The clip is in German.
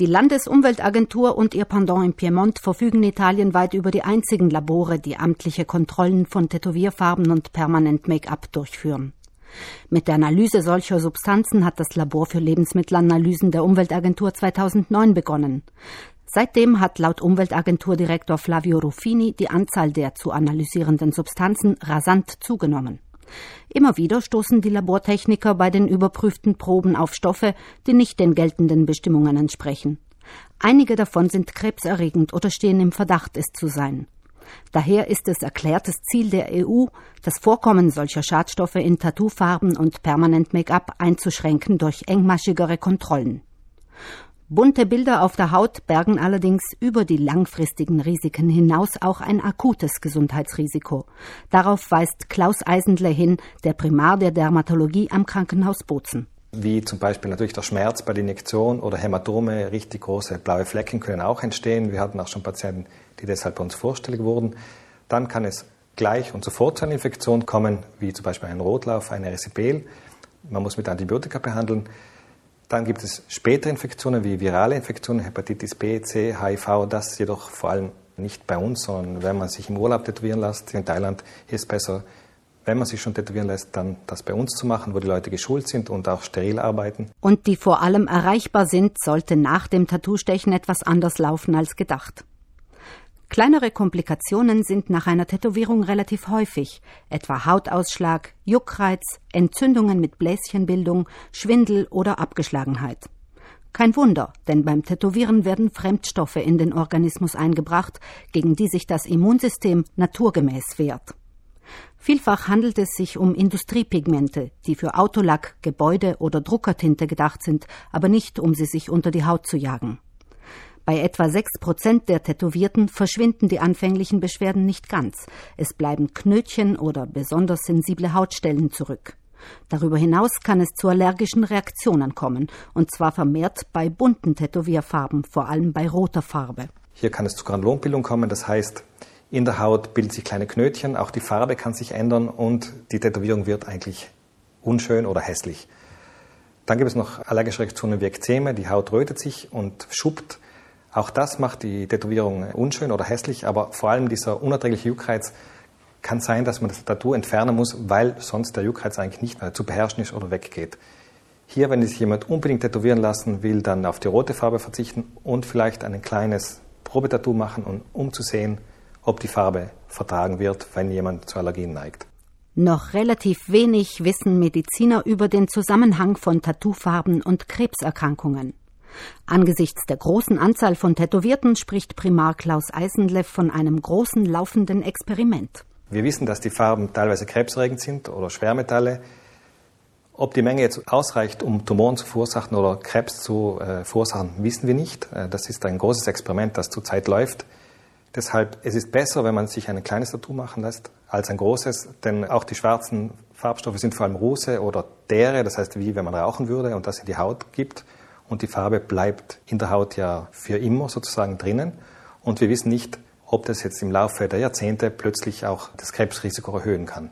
Die Landesumweltagentur und ihr Pendant in Piemont verfügen italienweit über die einzigen Labore, die amtliche Kontrollen von Tätowierfarben und Permanent Make-up durchführen. Mit der Analyse solcher Substanzen hat das Labor für Lebensmittelanalysen der Umweltagentur 2009 begonnen. Seitdem hat laut Umweltagenturdirektor Flavio Ruffini die Anzahl der zu analysierenden Substanzen rasant zugenommen. Immer wieder stoßen die Labortechniker bei den überprüften Proben auf Stoffe, die nicht den geltenden Bestimmungen entsprechen. Einige davon sind krebserregend oder stehen im Verdacht, es zu sein. Daher ist es erklärtes Ziel der EU, das Vorkommen solcher Schadstoffe in Tattoofarben und Permanent Make-up einzuschränken durch engmaschigere Kontrollen. Bunte Bilder auf der Haut bergen allerdings über die langfristigen Risiken hinaus auch ein akutes Gesundheitsrisiko. Darauf weist Klaus Eisendle hin, der Primar der Dermatologie am Krankenhaus Bozen. Wie zum Beispiel natürlich der Schmerz bei der Injektion oder Hämatome, richtig große blaue Flecken können auch entstehen. Wir hatten auch schon Patienten, die deshalb bei uns vorstellig wurden. Dann kann es gleich und sofort zu einer Infektion kommen, wie zum Beispiel ein Rotlauf, ein Erisipel. Man muss mit Antibiotika behandeln. Dann gibt es spätere Infektionen wie virale Infektionen, Hepatitis B, C, HIV, das jedoch vor allem nicht bei uns, sondern wenn man sich im Urlaub tätowieren lässt, in Thailand ist es besser, wenn man sich schon tätowieren lässt, dann das bei uns zu machen, wo die Leute geschult sind und auch steril arbeiten. Und die vor allem erreichbar sind, sollte nach dem Tattoo-Stechen etwas anders laufen als gedacht. Kleinere Komplikationen sind nach einer Tätowierung relativ häufig, etwa Hautausschlag, Juckreiz, Entzündungen mit Bläschenbildung, Schwindel oder Abgeschlagenheit. Kein Wunder, denn beim Tätowieren werden Fremdstoffe in den Organismus eingebracht, gegen die sich das Immunsystem naturgemäß wehrt. Vielfach handelt es sich um Industriepigmente, die für Autolack, Gebäude oder Druckertinte gedacht sind, aber nicht, um sie sich unter die Haut zu jagen. Bei etwa sechs Prozent der Tätowierten verschwinden die anfänglichen Beschwerden nicht ganz. Es bleiben Knötchen oder besonders sensible Hautstellen zurück. Darüber hinaus kann es zu allergischen Reaktionen kommen, und zwar vermehrt bei bunten Tätowierfarben, vor allem bei roter Farbe. Hier kann es zu Granulonbildung kommen, das heißt, in der Haut bilden sich kleine Knötchen, auch die Farbe kann sich ändern und die Tätowierung wird eigentlich unschön oder hässlich. Dann gibt es noch allergische Reaktionen wie Ekzeme, die Haut rötet sich und schuppt auch das macht die Tätowierung unschön oder hässlich, aber vor allem dieser unerträgliche Juckreiz kann sein, dass man das Tattoo entfernen muss, weil sonst der Juckreiz eigentlich nicht mehr zu beherrschen ist oder weggeht. Hier, wenn sich jemand unbedingt tätowieren lassen will, dann auf die rote Farbe verzichten und vielleicht ein kleines Probetattoo machen, um zu sehen, ob die Farbe vertragen wird, wenn jemand zu Allergien neigt. Noch relativ wenig wissen Mediziner über den Zusammenhang von Tattoofarben und Krebserkrankungen. Angesichts der großen Anzahl von Tätowierten spricht Primar Klaus Eisenleff von einem großen laufenden Experiment. Wir wissen, dass die Farben teilweise krebserregend sind oder Schwermetalle. Ob die Menge jetzt ausreicht, um Tumoren zu verursachen oder Krebs zu äh, verursachen, wissen wir nicht. Äh, das ist ein großes Experiment, das zurzeit läuft. Deshalb, es ist besser, wenn man sich ein kleines Tattoo machen lässt, als ein großes, denn auch die schwarzen Farbstoffe sind vor allem Ruse oder Dere, das heißt wie wenn man rauchen würde und das in die Haut gibt und die Farbe bleibt in der Haut ja für immer sozusagen drinnen. Und wir wissen nicht, ob das jetzt im Laufe der Jahrzehnte plötzlich auch das Krebsrisiko erhöhen kann.